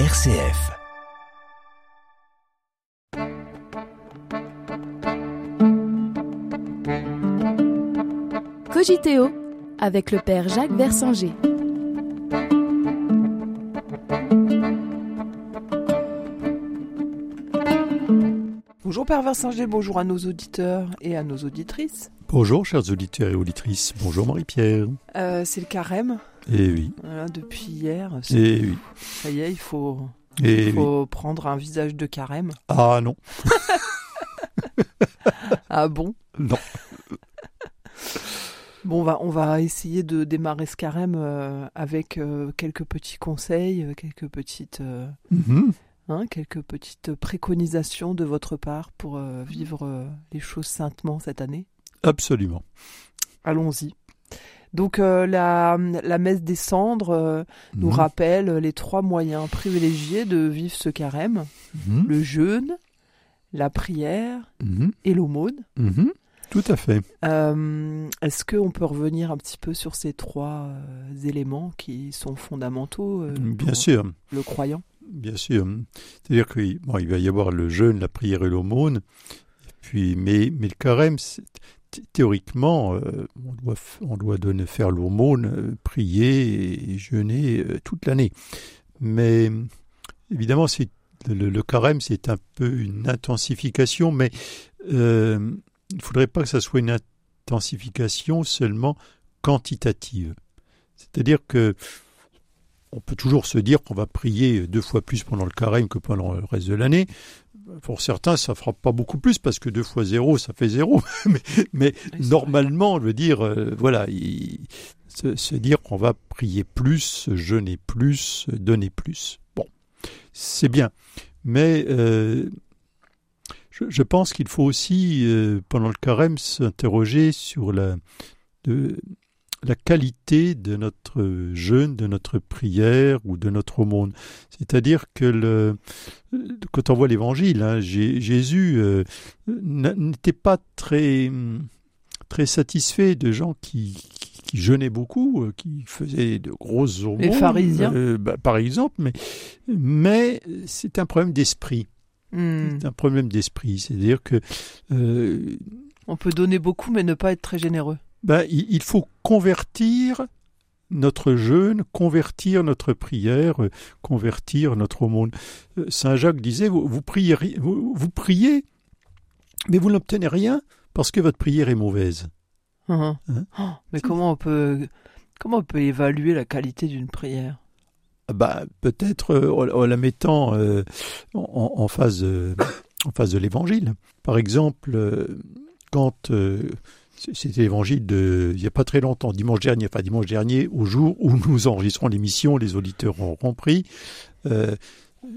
RCF. Cogiteo avec le père Jacques Versanger. Bonjour Père Versanger, bonjour à nos auditeurs et à nos auditrices. Bonjour chers auditeurs et auditrices, bonjour Marie-Pierre. Euh, c'est le carême, Eh oui, voilà, depuis hier. c'est- eh oui, Ça y est, il faut, eh il oui. faut prendre un visage de carême. Ah non, Ah bon? Non. Bon, on va, on va essayer de démarrer ce carême euh, avec euh, quelques petits conseils, quelques petites, euh, Mhm. hein, quelques petites préconisations de votre part pour vivre les choses saintement cette année. Absolument. Allons-y. Donc euh, la, la messe des cendres euh, nous Mhm. rappelle les trois moyens privilégiés de vivre ce carême. Mhm. le jeûne, la prière Mhm. et l'aumône. Tout à fait. Euh, Est-ce qu'on peut revenir un petit peu sur ces trois éléments qui sont fondamentaux Bien pour sûr, le croyant? Bien sûr. C'est-à-dire qu'il bon, il va y avoir le jeûne, la prière et l'aumône. Puis, mais, mais le carême, théoriquement, euh, on, doit, donner, faire l'aumône, euh, prier et jeûner euh, toute l'année. Mais évidemment, c'est le, carême, c'est un peu une intensification, mais il ne faudrait pas que ça soit une intensification seulement quantitative. C'est-à-dire que on peut toujours se dire qu'on va prier deux fois plus pendant le carême que pendant le reste de l'année. Pour certains, ça fera pas beaucoup plus parce que deux fois zéro, ça fait zéro. mais mais Oui, c'est normalement, je veux dire, euh, voilà, il- se, se dire qu'on va prier plus, jeûner plus, donner plus. Bon, c'est bien. Mais euh, je, je pense qu'il faut aussi, euh, pendant le carême, s'interroger sur la, de, la qualité de notre jeûne, de notre prière ou de notre aumône. C'est-à-dire que le, quand on voit l'évangile, hein, Jé- Jésus euh, n'était pas très, très satisfait de gens qui, jeûnaient beaucoup, euh, qui faisaient de grosses aumônes. Les pharisiens. euh, bah, par exemple, mais, mais c'est un problème d'esprit. Hmm. C'est un problème d'esprit. C'est-à-dire que euh, On peut donner beaucoup mais ne pas être très généreux. Ben, il, faut convertir notre jeûne, convertir notre prière, euh, convertir notre aumône. Euh, Saint Jacques disait, vous, vous, priez, ri- vous, vous priez, mais vous n'obtenez rien parce que votre prière est mauvaise. Hein. Hein? Oh, mais comment on peut comment on peut évaluer la qualité d'une prière? Ah Bah, peut-être euh, en, en la mettant euh, en, en face en face de l'évangile. Par exemple, quand c'était l'évangile de il n'y a pas très longtemps, dimanche dernier, enfin dimanche dernier, au jour où nous enregistrons l'émission, les auditeurs ont compris. euh,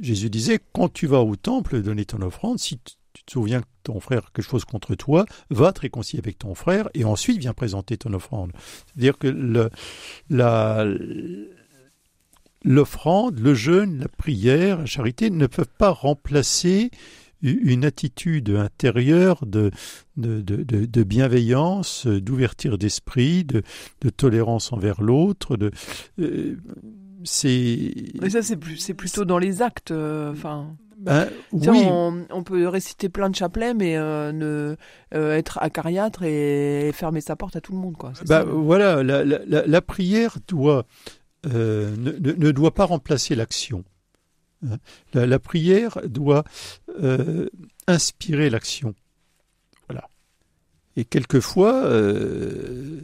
Jésus disait quand tu vas au temple donner ton offrande, si tu te souviens que ton frère quelque chose contre toi, va te réconcilier avec ton frère et ensuite viens présenter ton offrande. C'est-à-dire que l'offrande, le jeûne, la prière, la charité ne peuvent pas remplacer une attitude intérieure de, de, de, bienveillance, d'ouverture d'esprit, de, tolérance envers l'autre. De, euh, c'est Mais ça c'est plus c'est plutôt dans les actes euh, enfin ben, oui, on, on peut réciter plein de chapelets, mais euh, ne euh, être acariâtre et fermer sa porte à tout le monde, quoi. Ça. voilà, la, la- la- la prière doit, euh, ne doit pas remplacer l'action. Hein. La, la prière doit euh, inspirer l'action. Voilà. Et quelquefois, euh,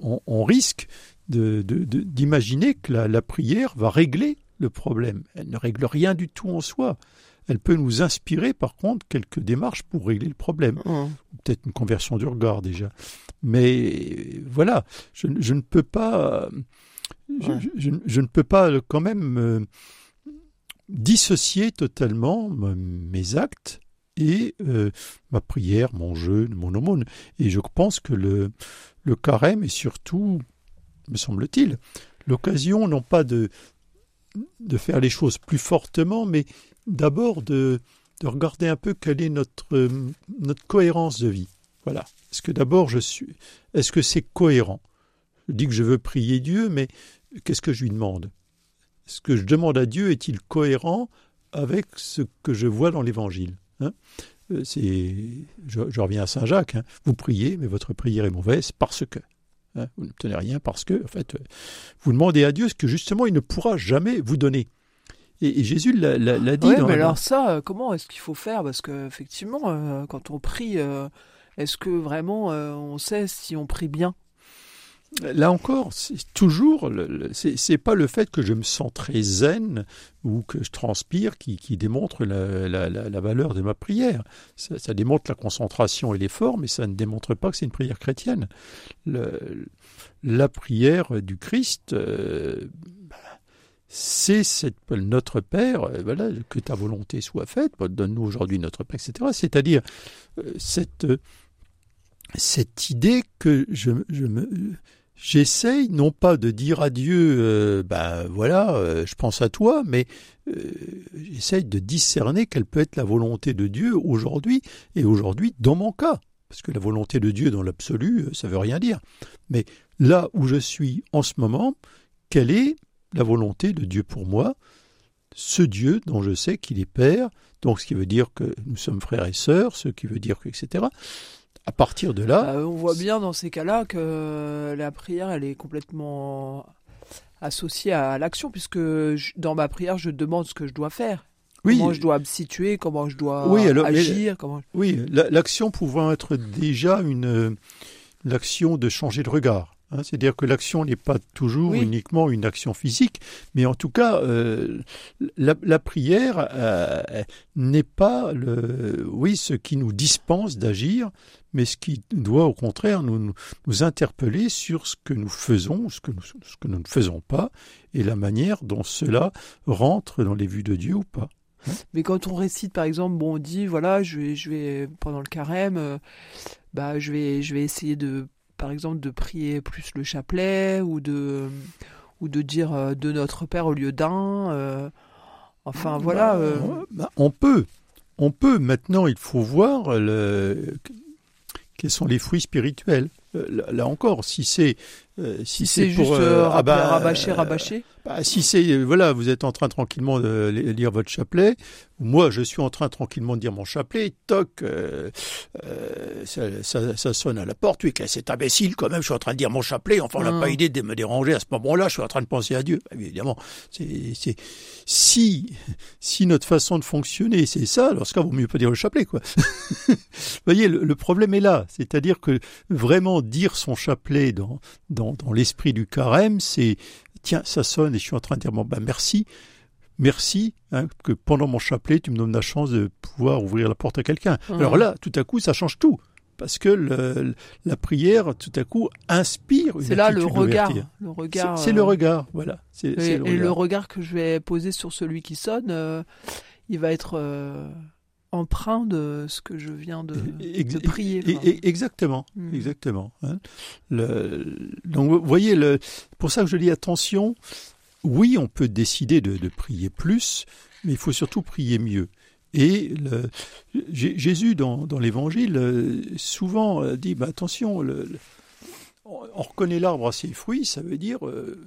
on, on risque de- de- de- d'imaginer que la, la prière va régler le problème. Elle ne règle rien du tout en soi. Elle peut nous inspirer, par contre, quelques démarches pour régler le problème Hum. peut-être une conversion du regard déjà. Mais voilà, je, je ne peux pas, je, Ouais. je- je ne peux pas quand même euh, dissocier totalement mes actes et euh, ma prière, mon jeûne, mon aumône. Et je pense que le, le carême est surtout, me semble-t-il, l'occasion non pas de, de faire les choses plus fortement, mais d'abord de, de regarder un peu quelle est notre, notre cohérence de vie. Voilà. Est-ce que d'abord je suis. Est-ce que c'est cohérent? Je dis que je veux prier Dieu, mais qu'est-ce que je lui demande? Ce que je demande à Dieu est-il cohérent avec ce que je vois dans l'Évangile hein? Euh, c'est, je, reviens à Saint Jacques. Hein. vous priez, mais votre prière est mauvaise parce que. Hein, vous n'obtenez rien parce que, en fait, vous demandez à Dieu ce que justement il ne pourra jamais vous donner. Et, Jésus l'a, dit. Oui, mais alors ça, euh, comment est-ce qu'il faut faire? Parce qu'effectivement, euh, quand on prie, est-ce que vraiment on sait si on prie bien? Là encore, c'est toujours, c'est pas le fait que je me sens très zen ou que je transpire qui, démontre la, valeur de ma prière. Ça, démontre la concentration et l'effort, mais ça ne démontre pas que c'est une prière chrétienne. la prière du Christ, euh, c'est notre Père, euh, voilà, que ta volonté soit faite, donne-nous aujourd'hui notre Père, etc. C'est-à-dire euh, cette, cette idée que je me j'essaye non pas de dire à Dieu, euh, ben voilà, euh, je pense à toi, mais euh, j'essaye de discerner quelle peut être la volonté de Dieu aujourd'hui et aujourd'hui dans mon cas. Parce que la volonté de Dieu dans l'absolu, ça veut rien dire. Mais là où je suis en ce moment, quelle est la volonté de Dieu pour moi? Ce Dieu dont je sais qu'il est Père, donc ce qui veut dire que nous sommes frères et sœurs, ce qui veut dire que, etc à partir de là. Bah, on voit bien dans ces cas-là que la prière, elle est complètement associée à l'action, puisque dans ma prière, je demande ce que je dois faire. Oui. Comment je dois me situer, comment je dois agir. Comment... Oui, l'action pouvant être déjà une l'action de changer de regard. Hein, c'est-à-dire que l'action n'est pas toujours uniquement une action physique, mais en tout cas, euh, la, prière euh, n'est pas le, oui, ce qui nous dispense d'agir, mais ce qui doit au contraire nous, nous, interpeller sur ce que nous faisons, ce que nous, ce que nous ne faisons pas, et la manière dont cela rentre dans les vues de Dieu ou pas. Mais quand on récite, par exemple, bon, on dit, voilà, je vais, je vais pendant le carême, euh, bah, je vais, je vais essayer de par exemple, de prier plus le chapelet ou de, ou de dire euh, de notre Père au lieu d'un. Euh, enfin, bah, voilà. Euh. Bah, on peut. On peut. Maintenant, il faut voir le... quels sont les fruits spirituels. Là encore, si c'est si, c'est juste pour, ah bah, rabâcher, rabâcher. Bah, si c'est voilà, vous êtes en train tranquillement de lire votre chapelet, moi je suis en train tranquillement de dire mon chapelet, toc, euh, euh, ça, sonne à la porte, oui, c'est imbécile quand même, je suis en train de dire mon chapelet, enfin on n'a pas mm. idée de me déranger à ce moment-là, je suis en train de penser à Dieu. Bah, évidemment, c'est si si notre façon de fonctionner c'est ça, alors ce cas vaut mieux pas dire le chapelet quoi. vous voyez, le, problème est là, c'est-à-dire que vraiment dire son chapelet dans dans, dans l'esprit du carême, c'est tiens, ça sonne et je suis en train de dire, bon, ben merci, merci hein, que pendant mon chapelet, tu me donnes la chance de pouvoir ouvrir la porte à quelqu'un. Mmh. Alors là, tout à coup, ça change tout. Parce que le, la prière, tout à coup, inspire une C'est là le regard. Le regard. C'est le euh, regard, voilà. et, le, regard. que je vais poser sur celui qui sonne, euh, il va être euh, emprunt de ce que je viens de, prier. exactement, hmm. exactement. Hein. donc, vous voyez, le, pour ça que je dis attention. Oui, on peut décider de, prier plus, mais il faut surtout prier mieux. Et le, Jésus, dans, dans l'Évangile, euh, souvent euh, dit, bah, attention, le, on reconnaît l'arbre à ses fruits, ça veut dire, euh,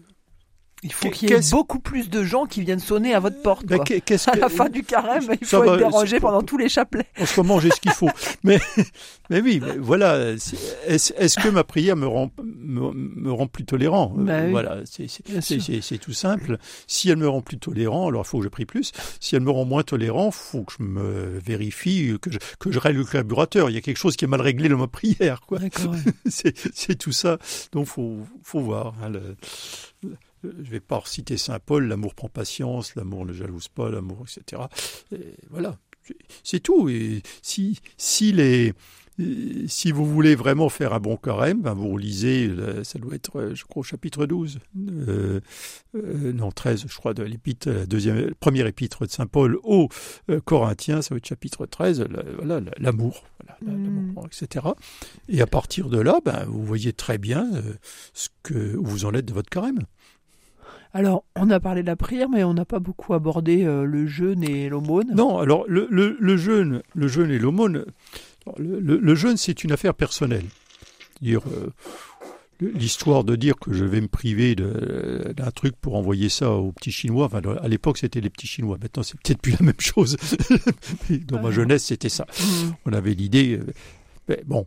il faut qu'il y ait beaucoup plus de gens qui viennent sonner à votre porte. Quoi. à la fin du carême, il faut être dérangé pendant tous les chapelets. En ce moment, j'ai ce qu'il faut. mais, mais oui, voilà. Est-ce que ma prière me rend, me, rend plus tolérant? Bah Voilà, c'est tout simple. Si elle me rend plus tolérant, alors il faut que je prie plus. Si elle me rend moins tolérant, il faut que je me vérifie, que je, que je règle le carburateur. Il y a quelque chose qui est mal réglé dans ma prière. c'est tout ça. Donc, faut, faut voir. Hein, je ne vais pas reciter Saint Paul, l'amour prend patience, l'amour ne jalouse pas, l'amour, etc. voilà, c'est tout. Et si, si les, si vous voulez vraiment faire un bon carême, ben vous lisez, ça doit être, je crois, au chapitre 12, euh, euh, non 13, je crois, de l'épître, la deuxième, première épître de Saint Paul aux euh, Corinthiens, ça va être chapitre 13, voilà, l'amour, voilà, mm. etc. Et à partir de là, ben, vous voyez très bien ce que, où vous en êtes de votre carême. Alors, on a parlé de la prière, mais on n'a pas beaucoup abordé euh, le jeûne et l'aumône. Non, alors le, le, jeûne, le jeûne et l'aumône, le, jeûne c'est une affaire personnelle. Dire, euh, l'histoire de dire que je vais me priver d'un truc pour envoyer ça aux petits Chinois, enfin, à l'époque c'était les petits Chinois, maintenant c'est peut-être plus la même chose. Dans ma jeunesse c'était ça. Mmh. On avait l'idée, euh, mais bon,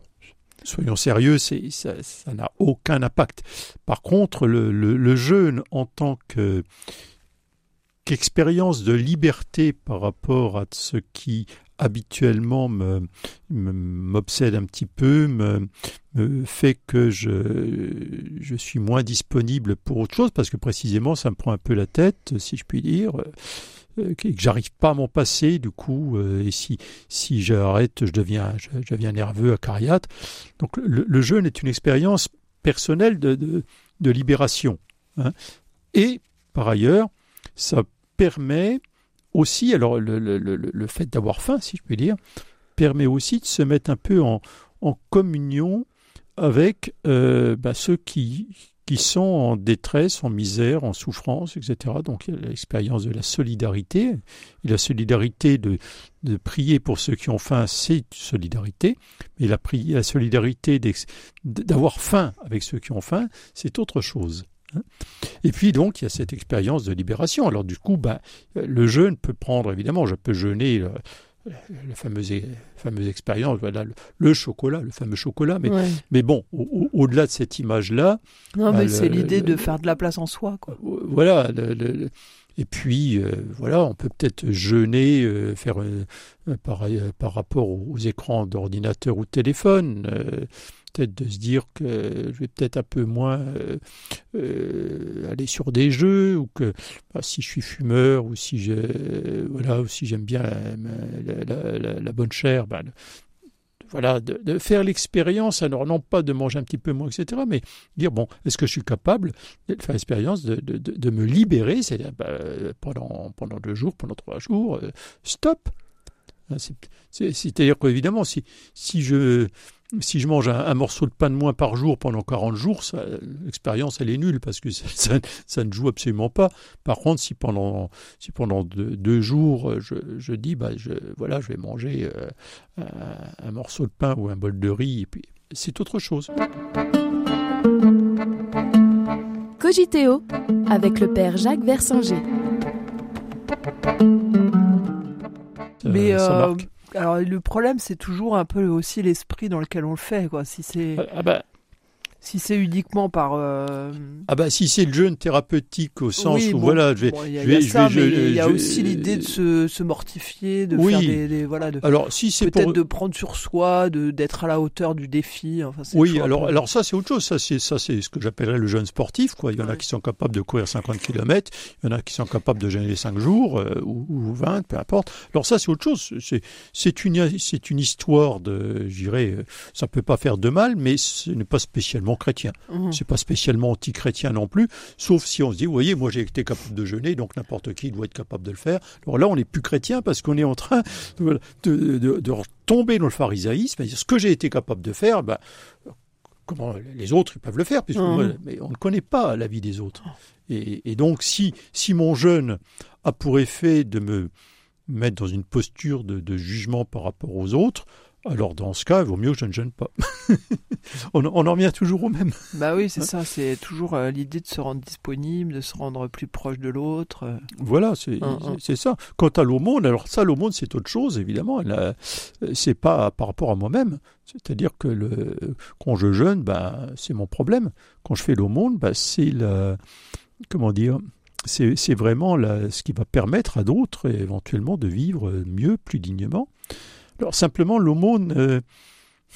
soyons sérieux, ça n'a aucun impact. Par contre, le, jeûne en tant que qu'expérience de liberté par rapport à ce qui habituellement m'obsède un petit peu, me, fait que je, je suis moins disponible pour autre chose, parce que précisément ça me prend un peu la tête, si je puis dire, euh, que j'arrive pas à m'en passer, du coup, euh, et si, si j'arrête, je deviens, je, deviens nerveux, acariâtre. Donc le, jeûne est une expérience personnelle de, de, libération. Hein. Et par ailleurs, ça permet aussi, alors le, le, le fait d'avoir faim, si je puis dire, permet aussi de se mettre un peu en, en communion avec euh, bah, ceux qui, qui sont en détresse, en misère, en souffrance, etc. Donc il y a l'expérience de la solidarité. La solidarité de, de prier pour ceux qui ont faim, c'est solidarité. Mais la, la solidarité d'avoir faim avec ceux qui ont faim, c'est autre chose. Hein. Et puis donc il y a cette expérience de libération. Alors du coup, ben, le jeûne peut prendre, évidemment, je peux jeûner euh, la fameuse, fameuse expérience, voilà, le, chocolat, le fameux chocolat. Mais, mais bon, au-delà de cette image-là. Non, mais ben, c'est l'idée de faire de la place en soi. Quoi. Voilà. et puis, euh, voilà, on peut peut-être jeûner, euh, faire par, par, rapport aux, écrans d'ordinateur ou de téléphone peut-être de se dire que je vais peut-être un peu moins euh, euh, aller sur des jeux ou que bah, si je suis fumeur ou si voilà ou si j'aime bien la, bonne chair bah, voilà, de, faire l'expérience, alors non pas de manger un petit peu moins, etc., mais dire, bon, est-ce que je suis capable de faire l'expérience de, de, me libérer, c'est-à-dire bah, pendant, pendant deux jours, pendant trois jours, euh, stop. Hein, c'est-à-dire qu'évidemment, si, si je si je mange un, morceau de pain de moins par jour pendant 40 jours, l'expérience elle est nulle parce que ça, ça, ne joue absolument pas. Par contre, si pendant, si pendant deux, jours je, je, dis bah je, voilà je vais manger euh, un, morceau de pain ou un bol de riz, c'est autre chose. Cogiteo avec le père Jacques Versinger. Mais euh, alors le problème, c'est toujours un peu aussi l'esprit dans lequel on le fait, quoi. Si c'est ah, ah bah, si c'est uniquement par. Euh, ah bah si c'est le jeûne thérapeutique au sens où voilà, je vais. Il y a, ça, mais il y a aussi l'idée de se, se, mortifier, de faire des, voilà, de. Alors si c'est peut-être de prendre sur soi, de d'être à la hauteur du défi. Enfin, oui, alors alors ça c'est autre chose. Ça c'est ça c'est ce que j'appellerais le jeûne sportif. Quoi. Il y en a qui sont capables de courir 50 km, il y en a qui sont capables de jeûner 5 jours euh, ou, ou, 20, peu importe. Alors ça c'est autre chose. C'est c'est une c'est une histoire de, je dirais, ça peut pas faire de mal, mais ce n'est pas spécialement chrétien. Mmh. C'est pas spécialement anti-chrétien non plus, sauf si on se dit, vous voyez, moi j'ai été capable de jeûner, donc n'importe qui doit être capable de le faire. Alors là, on n'est plus chrétien parce qu'on est en train de, de, tomber dans le pharisaïsme, ce que j'ai été capable de faire, ben, comment les autres ils peuvent le faire, puisque mmh. mais on ne connaît pas la vie des autres. Et, donc si, si mon jeûne a pour effet de me mettre dans une posture de jugement par rapport aux autres, alors dans ce cas, il vaut mieux que je ne gêne pas. on, en revient toujours au même. Bah oui, c'est ça, c'est toujours euh, l'idée de se rendre disponible, de se rendre plus proche de l'autre. Euh. Voilà, c'est ça. Quant à l'aumône, alors ça, l'aumône, c'est autre chose, évidemment. Euh, c'est pas par rapport à moi-même. C'est-à-dire que le, quand je jeûne, ben, c'est mon problème. Quand je fais l'aumône, ben, c'est la... Comment dire c'est vraiment la, ce qui va permettre à d'autres éventuellement de vivre mieux, plus dignement. Alors simplement, l'aumône, euh,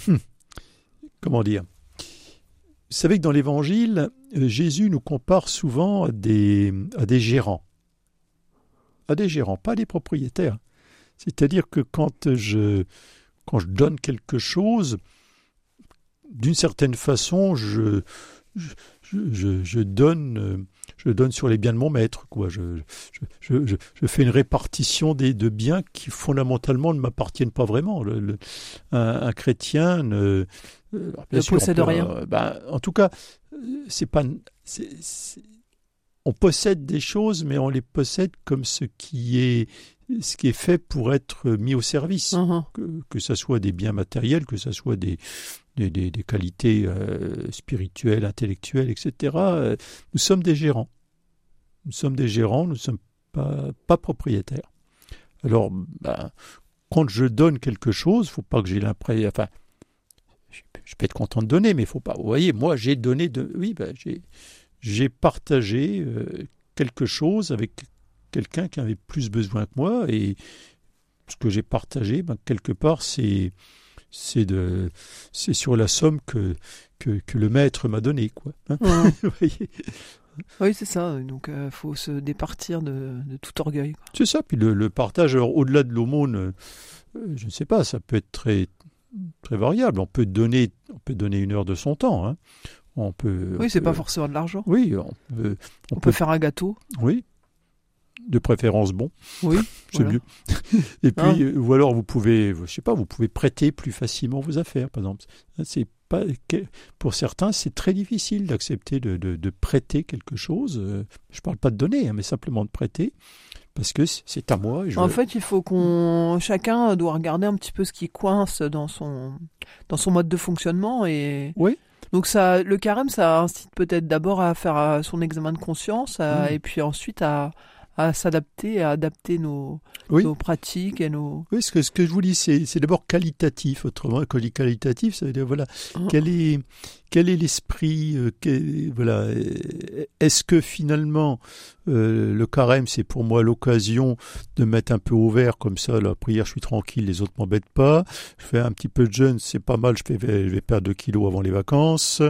hmm, comment dire? Vous savez que dans l'Évangile, euh, Jésus nous compare souvent à des, à des gérants. À des gérants, pas des propriétaires. C'est-à-dire que quand je, donne quelque chose, d'une certaine façon, je, je, je, donne euh, je donne sur les biens de mon maître. Quoi. Je, je, je, je fais une répartition des, de biens qui fondamentalement ne m'appartiennent pas vraiment. Le, un, chrétien ne, euh, possède rien. Euh, ben, en tout cas, c'est pas. on possède des choses, mais on les possède comme ce qui est ce qui est fait pour être mis au service, Mhm. que, que ça soit des biens matériels, que ça soit des, des, des- des qualités euh, spirituelles, intellectuelles, etc. Euh, Nous sommes des gérants. Nous sommes des gérants, nous ne sommes pas, pas propriétaires. Alors, ben, quand je donne quelque chose, faut pas que j'ai l'impression. Enfin, je, peux être content de donner, mais faut pas. Vous voyez, moi, j'ai donné. De, oui, ben, j'ai, j'ai partagé euh, quelque chose avec quelqu'un qui avait plus besoin que moi, et ce que j'ai partagé, ben, quelque part, c'est c'est de c'est sur la somme que que, que le maître m'a donnée, quoi. hein. Vous voyez Oui, c'est ça. Donc, il faut se départir de, de tout orgueil. C'est ça. Puis le, le partage, alors, au-delà de l'aumône, euh, euh, je ne sais pas, ça peut être très, très variable. On peut donner, on peut donner une heure de son temps. hein. On peut. Oui, c'est pas forcément de l'argent. Oui, on peut. On, peut faire un gâteau. Oui. De préférence bon, Oui. c'est voilà. mieux. Et puis, Hein euh, ou alors vous pouvez, je sais pas, vous pouvez prêter plus facilement vos affaires, par exemple. C'est pas, pour certains, c'est très difficile d'accepter de, de- de prêter quelque chose. Euh, Je parle pas de donner, hein, mais simplement de prêter, parce que c'est- à moi. et je- En fait, il faut qu'on chacun doit regarder un petit peu ce qui coince dans son dans son mode de fonctionnement et Oui. donc ça le carême ça incite peut-être d'abord à faire son examen de conscience à- Mm. et puis ensuite à à s'adapter à adapter nos Oui. nos pratiques et nos Oui, ce que, ce que je vous dis, c'est d'abord qualitatif. Autrement, quand je dis qualitatif, ça veut dire, voilà, Mhm. quel est, quel est l'esprit, euh, voilà, euh, est-ce que finalement, euh, le carême, c'est pour moi l'occasion de mettre un peu au vert, comme ça, la prière, je suis tranquille, les autres m'embêtent pas. Je fais un petit peu de jeûne, c'est pas mal, je, fais, je vais perdre 2 kilos avant les vacances.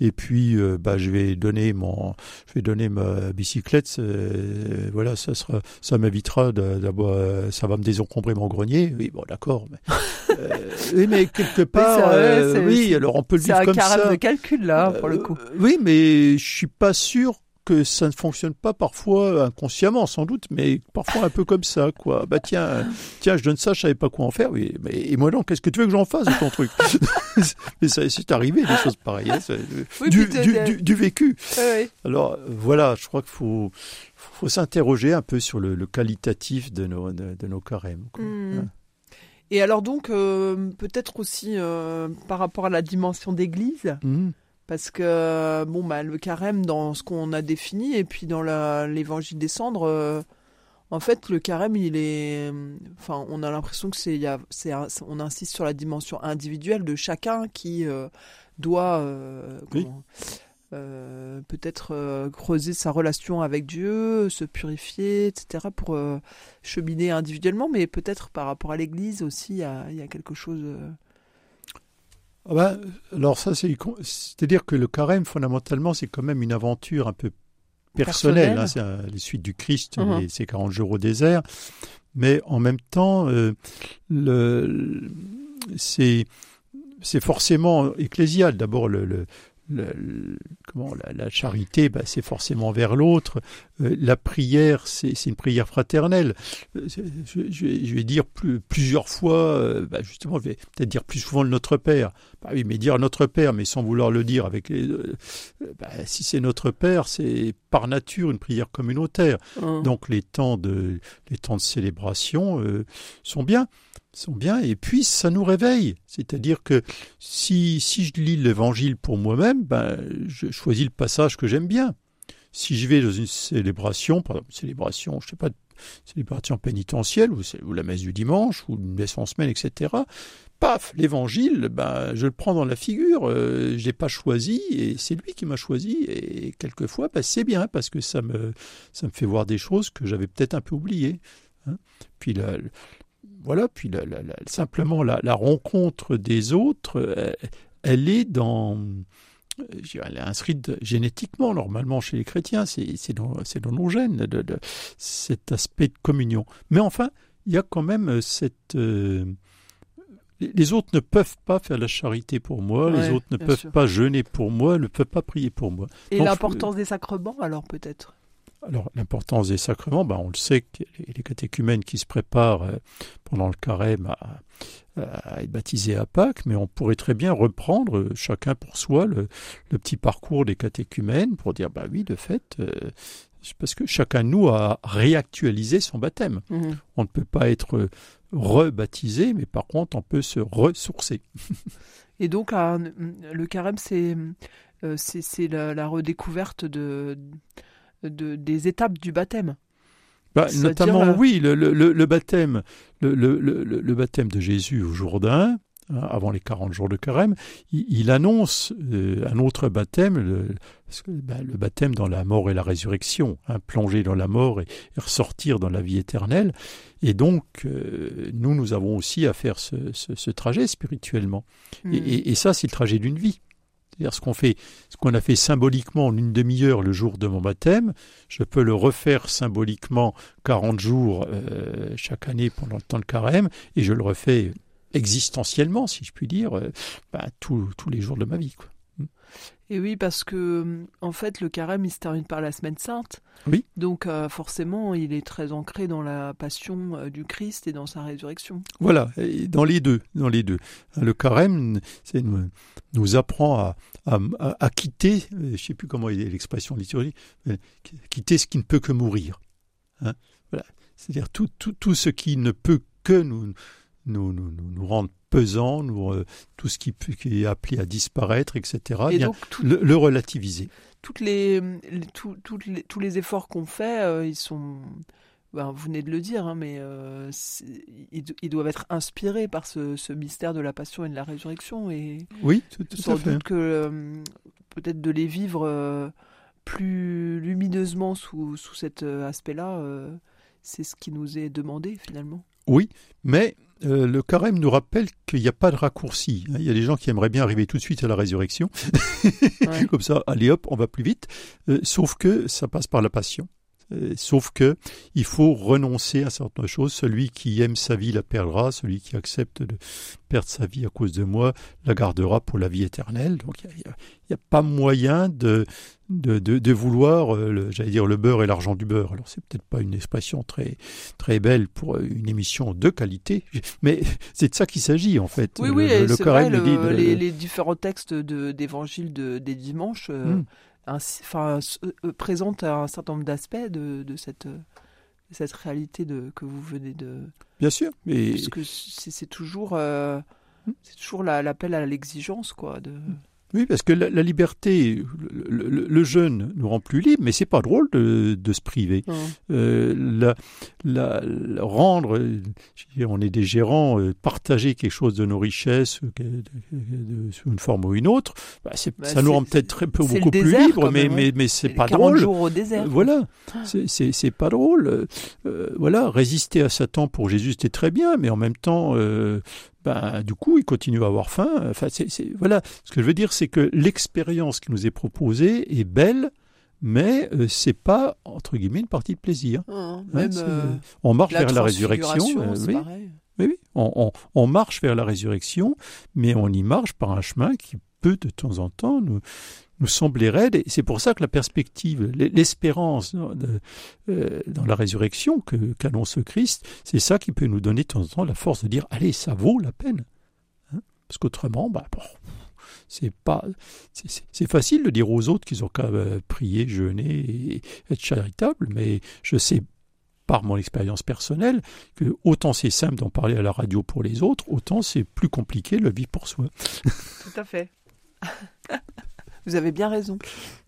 Et puis, euh, bah, je vais donner mon, je vais donner ma bicyclette, euh, voilà, ça sera, ça m'évitera d'avoir, ça va me désencombrer mon grenier. Oui, bon, d'accord, mais, euh, oui, mais quelque part, euh, c'est- oui, alors on peut le vivre un comme ça. de calcul là pour le coup. Euh, oui, mais je suis pas sûr que ça ne fonctionne pas parfois inconsciemment, sans doute, mais parfois un peu comme ça, quoi. Bah tiens, tiens, je donne ça, je savais pas quoi en faire. Oui, mais et moi non, qu'est-ce que tu veux que j'en fasse de ton truc? Mais ça, c'est arrivé des choses pareilles, hein, Oui, du, vécu. Alors voilà, je crois qu'il faut, faut s'interroger un peu sur le, le qualitatif de nos, de, de nos carèmes. quoi. Hmm. Et alors donc euh, peut-être aussi euh, par rapport à la dimension d'église Mhm. Parce que bon bah le carême dans ce qu'on a défini et puis dans l'évangile des cendres, euh, en fait le carême il est, euh, enfin on a l'impression que c'est, on insiste sur la dimension individuelle de chacun qui euh, doit euh, Oui. Euh, peut-être euh, creuser sa relation avec Dieu, se purifier, etc. pour euh, cheminer individuellement, mais peut-être par rapport à l'Église aussi il y a, il y a quelque chose. Ah ben, alors ça, c'est, c'est-à-dire que le carême, fondamentalement, c'est quand même une aventure un peu personnelle. Personnelle. hein, c'est les suites du Christ, les- ces 40 jours au désert. Mais en même temps, le, le- c'est, c'est forcément ecclésial. D'abord, le, le- le- comment, la, la charité, bah, c'est forcément vers l'autre. Euh, la prière, c'est, c'est une prière fraternelle. Euh, Je, je vais, je vais dire plus, plusieurs fois, euh, bah, justement, je vais peut-être dire plus souvent le Notre Père. Bah oui, mais dire Notre Père, mais sans vouloir le dire avec les, bah, si c'est Notre Père, c'est par nature une prière communautaire. hein. Donc les temps de les temps de célébration sont bien, sont bien. Et puis ça nous réveille. C'est-à-dire que si si je lis l'Évangile pour moi-même, ben je choisis le passage que j'aime bien. Si je vais dans une célébration, par exemple célébration, je sais pas, célébration pénitentielle ou, la messe du dimanche ou une messe en semaine, etc. Paf, l'Évangile, ben je le prends dans la figure. euh, je l'ai pas choisi et c'est lui qui m'a choisi. Et quelquefois, ben, c'est bien parce que ça me ça me fait voir des choses que j'avais peut-être un peu oubliées. hein. Puis la, voilà, puis la- la- la- simplement la, rencontre des autres, euh, elle est dans, euh, elle est inscrite génétiquement normalement chez les chrétiens, c'est dans, nos gènes, de- de- cet aspect de communion. Mais enfin, il y a quand même euh, cette euh, les- autres ne peuvent pas faire la charité pour moi, Ouais, les autres ne peuvent sûr. pas jeûner pour moi, ne peuvent pas prier pour moi. Et l'importance des sacrements alors peut-être? Alors, l'importance des sacrements, ben, on le sait que les, catéchumènes qui se préparent euh, pendant le carême à, à être baptisés à Pâques, mais on pourrait très bien reprendre, euh, chacun pour soi, le, le petit parcours des catéchumènes pour dire, bah oui, de fait, euh, parce que chacun de nous a réactualisé son baptême. Mhm. On ne peut pas être rebaptisé, mais par contre, on peut se ressourcer. Et donc, le carême, c'est c'est c'est la, la redécouverte de, de, des étapes du baptême. Bah, notamment, euh, oui, le, le- le- le baptême, le, baptême de Jésus au Jourdain, hein, avant les 40 jours de carême, il, il annonce euh, un autre baptême, bah, le baptême dans la mort et la résurrection, hein, plonger dans la mort et, et ressortir dans la vie éternelle. Et donc, euh, nous, nous avons aussi à faire ce, ce- ce trajet spirituellement. Et, et- et ça, c'est le trajet d'une vie. C'est-à-dire ce qu'on a fait symboliquement en une demi-heure le jour de mon baptême, je peux le refaire symboliquement 40 jours euh, chaque année pendant le temps de carême, et je le refais existentiellement, si je puis dire, euh, bah, tous les jours de ma vie. Et oui, parce que en fait, le carême, il se termine par la semaine sainte. Oui. Donc, euh, forcément, il est très ancré dans la passion euh, du Christ et dans sa résurrection. Voilà, et dans les deux, dans les deux. Le carême c'est nous, nous apprend à, à, à- quitter, euh, je ne sais plus comment est l'expression liturgique, quitter ce qui ne peut que mourir. Hein, voilà. C'est-à-dire tout, tout, tout ce qui ne peut que nous, nous, nous, nous, rendre pesants, nous, euh, tout ce qui, est appelé à disparaître, etc. et bien, donc, tout- le, le relativiser. toutes les, les- tout- toutes les- tous les efforts qu'on fait, euh, ils sont. ben, vous venez de le dire, hein, mais euh, ils, do- ils doivent être inspirés par ce, ce mystère de la passion et de la résurrection. Et Oui, tout, tout sans à fait. doute que peut-être de les vivre plus lumineusement sous, sous cet aspect-là, c'est ce qui nous est demandé finalement. Oui, mais euh, le carême nous rappelle qu'il n'y a pas de raccourci. hein. Il y a des gens qui aimeraient bien arriver tout de suite à la résurrection. Ouais. Comme ça, allez hop, on va plus vite. Euh, sauf que ça passe par la passion. Euh, sauf que il faut renoncer à certaines choses. Celui qui aime sa vie la perdra. Celui qui accepte de perdre sa vie à cause de moi la gardera pour la vie éternelle. Donc il n'y a, pas moyen de, de, de, de vouloir, euh, j'allais dire, le beurre et l'argent du beurre. Alors c'est peut-être pas une expression très, très belle pour euh, une émission de qualité, mais c'est de ça qu'il s'agit en fait. Oui, Le- oui, le, le vrai, le- les, les différents textes d'évangile de, des dimanches euh, Hmm. Enfin, s- euh, présentent un certain nombre d'aspects de, de cette, euh, de cette réalité de, que vous venez de... Bien sûr, mais c'est c'est toujours, euh, c'est toujours la- l'appel à l'exigence, quoi. De... Oui, parce que la, la liberté, le, le- le jeûne nous rend plus libres, mais c'est pas drôle de, de se priver. Hein. Euh, la, la- la- rendre, euh, on est des gérants, euh, partager quelque chose de nos richesses euh, sous une forme ou une autre, bah, Bah, ça nous rend peut-être très peu beaucoup plus libres, mais, mais, ouais. mais c'est pas 40 drôle. jours au désert. Voilà, c'est- pas drôle. Euh, voilà, résister à Satan pour Jésus c'était très bien, mais en même temps, ben, du coup, il continue à avoir faim. Enfin, voilà. Ce que je veux dire, c'est que l'expérience qui nous est proposée est belle, mais euh, c'est pas entre guillemets une partie de plaisir. Hein, Hein, même euh, on marche la vers la résurrection. euh, oui, oui, oui. On, on- on marche vers la résurrection, mais on y marche par un chemin qui peut de temps en temps nous, nous sembler raide. Et c'est pour ça que la perspective, l'espérance dans, euh, dans la résurrection que, qu'annonce Christ, c'est ça qui peut nous donner de temps en temps la force de dire allez, ça vaut la peine. Hein Parce qu'autrement, bah, bon, c'est pas, c'est- facile de dire aux autres qu'ils ont qu'à euh, prier, jeûner et être charitables, mais je sais par mon expérience personnelle que autant c'est simple d'en parler à la radio pour les autres, autant c'est plus compliqué le vivre pour soi. Tout à fait. Vous avez bien raison.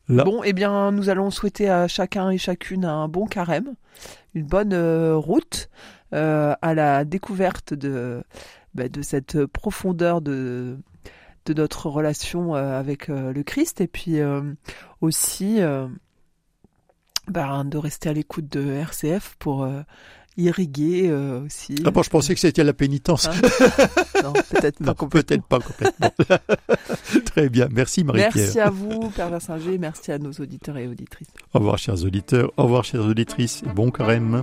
Là, Bon, eh bien, nous allons souhaiter à chacun et chacune un bon carême, une bonne euh, route euh, à la découverte de, bah, de cette profondeur de, de notre relation euh, avec le Christ, et puis aussi bah, de rester à l'écoute de RCF pour irriguer euh, aussi. ah bon, je pensais que c'était la pénitence. Hein Non, peut-être pas complètement. Très bien, merci Marie-Pierre. Merci à vous, Père Versinger, merci à nos auditeurs et auditrices. Au revoir chers auditeurs, au revoir chères auditrices, bon carême.